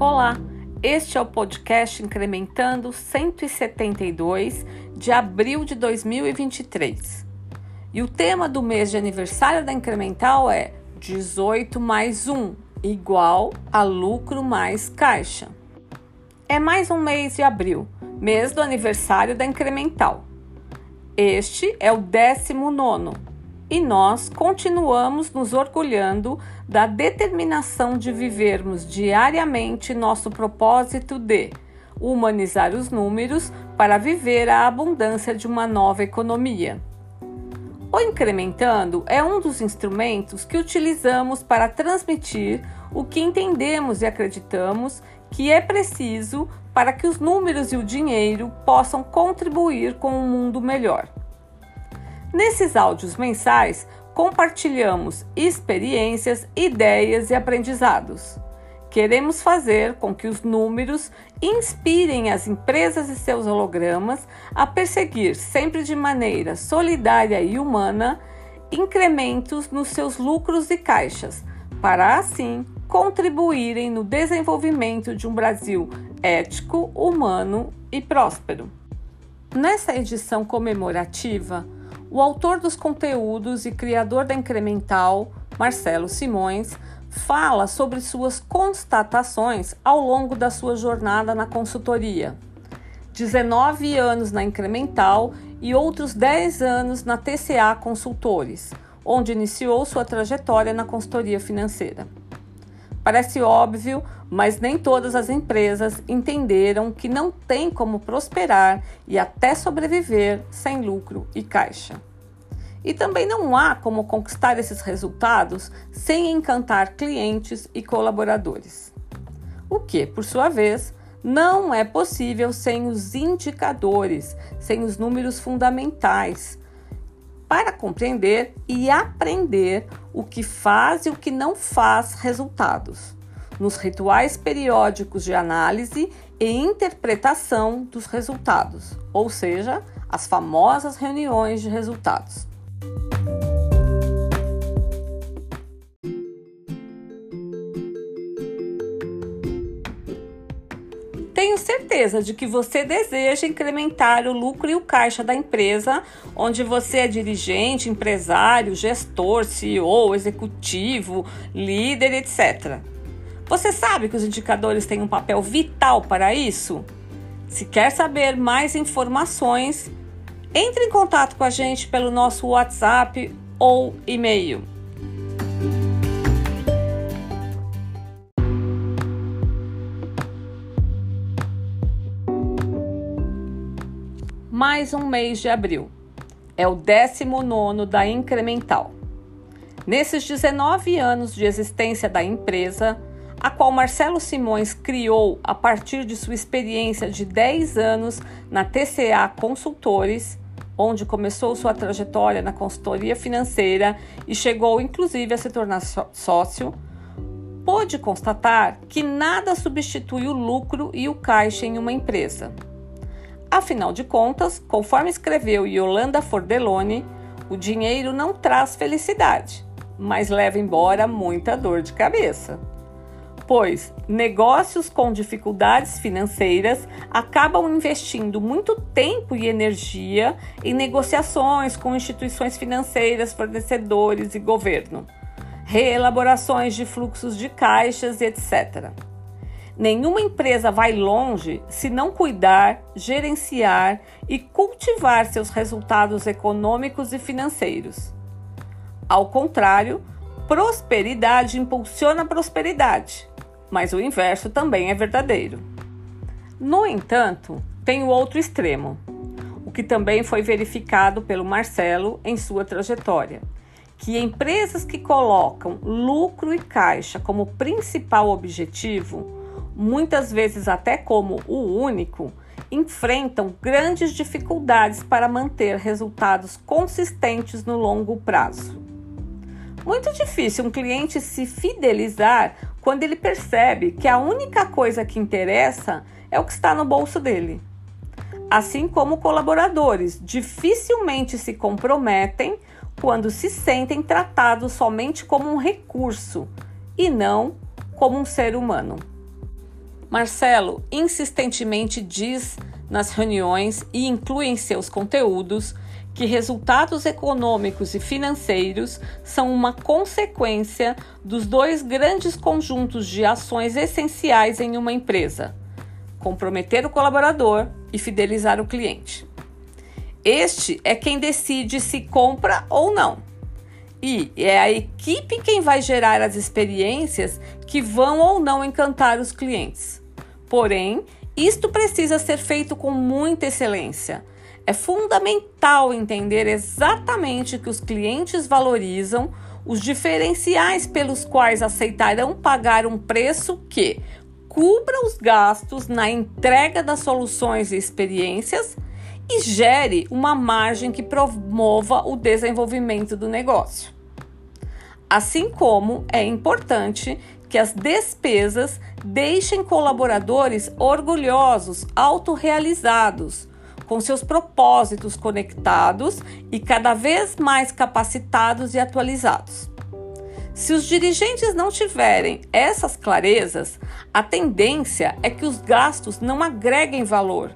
Olá, este é o podcast Incrementando 172 de abril de 2023. E o tema do mês de aniversário da Incremental é 18 mais 1 igual a lucro mais caixa. É mais um mês de abril, mês do aniversário da Incremental. Este é o 19 e nós continuamos nos orgulhando da determinação de vivermos diariamente nosso propósito de humanizar os números para viver a abundância de uma nova economia. O Incrementando é um dos instrumentos que utilizamos para transmitir o que entendemos e acreditamos que é preciso para que os números e o dinheiro possam contribuir com um mundo melhor. Nesses áudios mensais, compartilhamos experiências, ideias e aprendizados. Queremos fazer com que os números inspirem as empresas e seus hologramas a perseguir, sempre de maneira solidária e humana, incrementos nos seus lucros e caixas, para assim contribuírem no desenvolvimento de um Brasil ético, humano e próspero. Nessa edição comemorativa, o autor dos conteúdos e criador da Incremental, Marcelo Simões, fala sobre suas constatações ao longo da sua jornada na consultoria. 19 anos na Incremental e outros 10 anos na TCA Consultores, onde iniciou sua trajetória na consultoria financeira. Parece óbvio, mas nem todas as empresas entenderam que não tem como prosperar e até sobreviver sem lucro e caixa. E também não há como conquistar esses resultados sem encantar clientes e colaboradores. O que, por sua vez, não é possível sem os indicadores, sem os números fundamentais, para compreender e aprender o que faz e o que não faz resultados, nos rituais periódicos de análise e interpretação dos resultados, ou seja, as famosas reuniões de resultados. Certeza de que você deseja incrementar o lucro e o caixa da empresa onde você é dirigente, empresário, gestor, CEO, executivo, líder, etc. Você sabe que os indicadores têm um papel vital para isso? Se quer saber mais informações, entre em contato com a gente pelo nosso WhatsApp ou e-mail. Mais um mês de abril. É o 19 da Incremental. Nesses 19 anos de existência da empresa, a qual Marcelo Simões criou a partir de sua experiência de 10 anos na TCA Consultores, onde começou sua trajetória na consultoria financeira e chegou inclusive a se tornar sócio, pôde constatar que nada substitui o lucro e o caixa em uma empresa. Afinal de contas, conforme escreveu Yolanda Fordelone, o dinheiro não traz felicidade, mas leva embora muita dor de cabeça. Pois negócios com dificuldades financeiras acabam investindo muito tempo e energia em negociações com instituições financeiras, fornecedores e governo, reelaborações de fluxos de caixas, etc. Nenhuma empresa vai longe se não cuidar, gerenciar e cultivar seus resultados econômicos e financeiros. Ao contrário, prosperidade impulsiona a prosperidade, mas o inverso também é verdadeiro. No entanto, tem o outro extremo, o que também foi verificado pelo Marcelo em sua trajetória, que empresas que colocam lucro e caixa como principal objetivo muitas vezes até como o único, enfrentam grandes dificuldades para manter resultados consistentes no longo prazo. Muito difícil um cliente se fidelizar quando ele percebe que a única coisa que interessa é o que está no bolso dele. Assim como colaboradores dificilmente se comprometem quando se sentem tratados somente como um recurso e não como um ser humano. Marcelo insistentemente diz nas reuniões e inclui em seus conteúdos que resultados econômicos e financeiros são uma consequência dos dois grandes conjuntos de ações essenciais em uma empresa: comprometer o colaborador e fidelizar o cliente. Este é quem decide se compra ou não. E é a equipe quem vai gerar as experiências que vão ou não encantar os clientes. Porém, isto precisa ser feito com muita excelência. É fundamental entender exatamente o que os clientes valorizam, os diferenciais pelos quais aceitarão pagar um preço que cubra os gastos na entrega das soluções e experiências e gere uma margem que promova o desenvolvimento do negócio. Assim como é importante que as despesas deixem colaboradores orgulhosos, autorrealizados, com seus propósitos conectados e cada vez mais capacitados e atualizados. Se os dirigentes não tiverem essas clarezas, a tendência é que os gastos não agreguem valor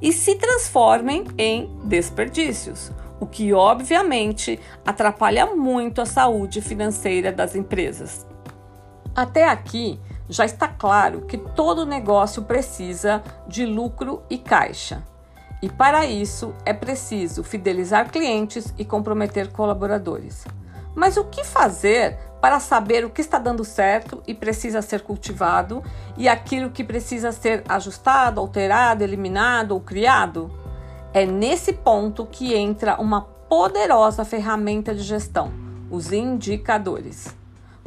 e se transformem em desperdícios, o que obviamente atrapalha muito a saúde financeira das empresas. Até aqui já está claro que todo negócio precisa de lucro e caixa. E para isso é preciso fidelizar clientes e comprometer colaboradores. Mas o que fazer para saber o que está dando certo e precisa ser cultivado e aquilo que precisa ser ajustado, alterado, eliminado ou criado? É nesse ponto que entra uma poderosa ferramenta de gestão, os indicadores.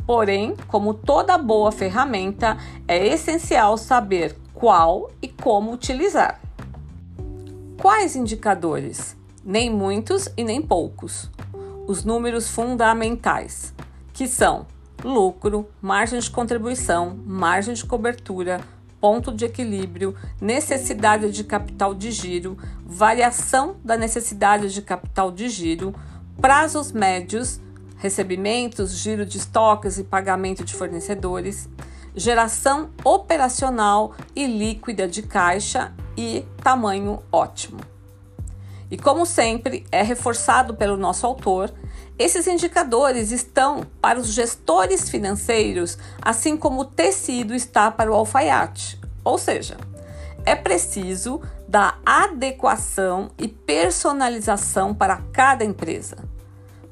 Porém, como toda boa ferramenta, é essencial saber qual e como utilizar. Quais indicadores? Nem muitos e nem poucos os números fundamentais, que são lucro, margem de contribuição, margem de cobertura, ponto de equilíbrio, necessidade de capital de giro, variação da necessidade de capital de giro, prazos médios, recebimentos, giro de estoques e pagamento de fornecedores, geração operacional e líquida de caixa e tamanho ótimo. E como sempre é reforçado pelo nosso autor, esses indicadores estão para os gestores financeiros, assim como o tecido está para o alfaiate. Ou seja, é preciso da adequação e personalização para cada empresa.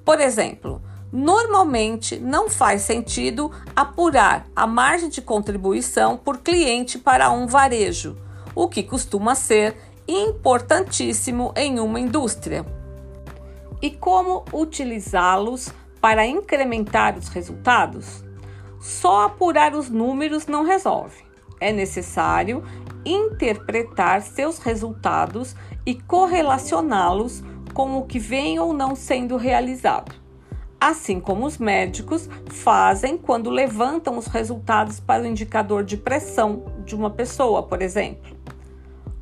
Por exemplo, normalmente não faz sentido apurar a margem de contribuição por cliente para um varejo, o que costuma ser importantíssimo em uma indústria. E como utilizá-los para incrementar os resultados? Só apurar os números não resolve. É necessário interpretar seus resultados e correlacioná-los com o que vem ou não sendo realizado. Assim como os médicos fazem quando levantam os resultados para o indicador de pressão de uma pessoa, por exemplo.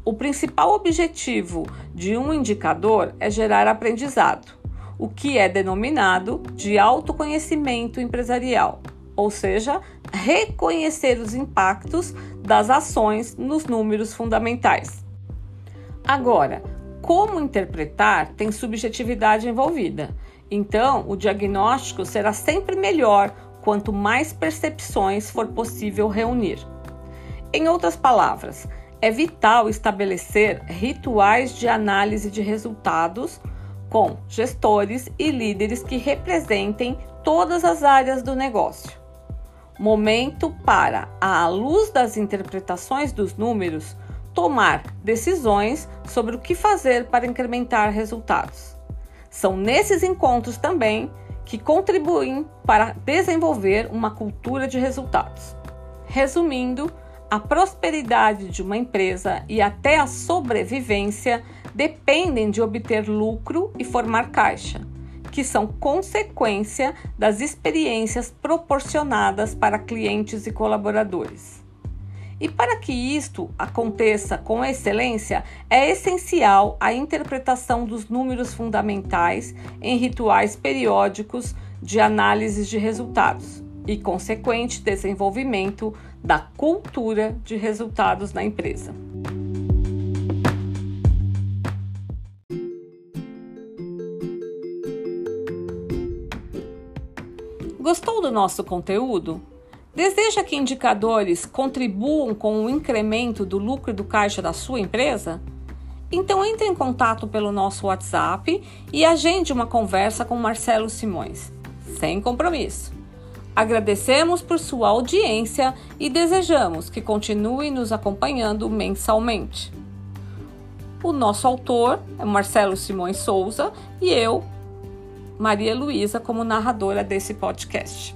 O principal objetivo de um indicador é gerar aprendizado, o que é denominado de autoconhecimento empresarial, ou seja, reconhecer os impactos das ações nos números fundamentais. Agora, como interpretar tem subjetividade envolvida. Então, o diagnóstico será sempre melhor quanto mais percepções for possível reunir. Em outras palavras, é vital estabelecer rituais de análise de resultados com gestores e líderes que representem todas as áreas do negócio. Momento para, à luz das interpretações dos números, tomar decisões sobre o que fazer para incrementar resultados. São nesses encontros também que contribuem para desenvolver uma cultura de resultados. Resumindo, a prosperidade de uma empresa e até a sobrevivência dependem de obter lucro e formar caixa, que são consequência das experiências proporcionadas para clientes e colaboradores. E para que isto aconteça com excelência, é essencial a interpretação dos números fundamentais em rituais periódicos de análise de resultados e consequente desenvolvimento da cultura de resultados na empresa. Gostou do nosso conteúdo? Deseja que indicadores contribuam com o incremento do lucro do caixa da sua empresa? Então entre em contato pelo nosso WhatsApp e agende uma conversa com Marcelo Simões, sem compromisso. Agradecemos por sua audiência e desejamos que continue nos acompanhando mensalmente. O nosso autor é Marcelo Simões Souza e eu, Maria Luísa como narradora desse podcast.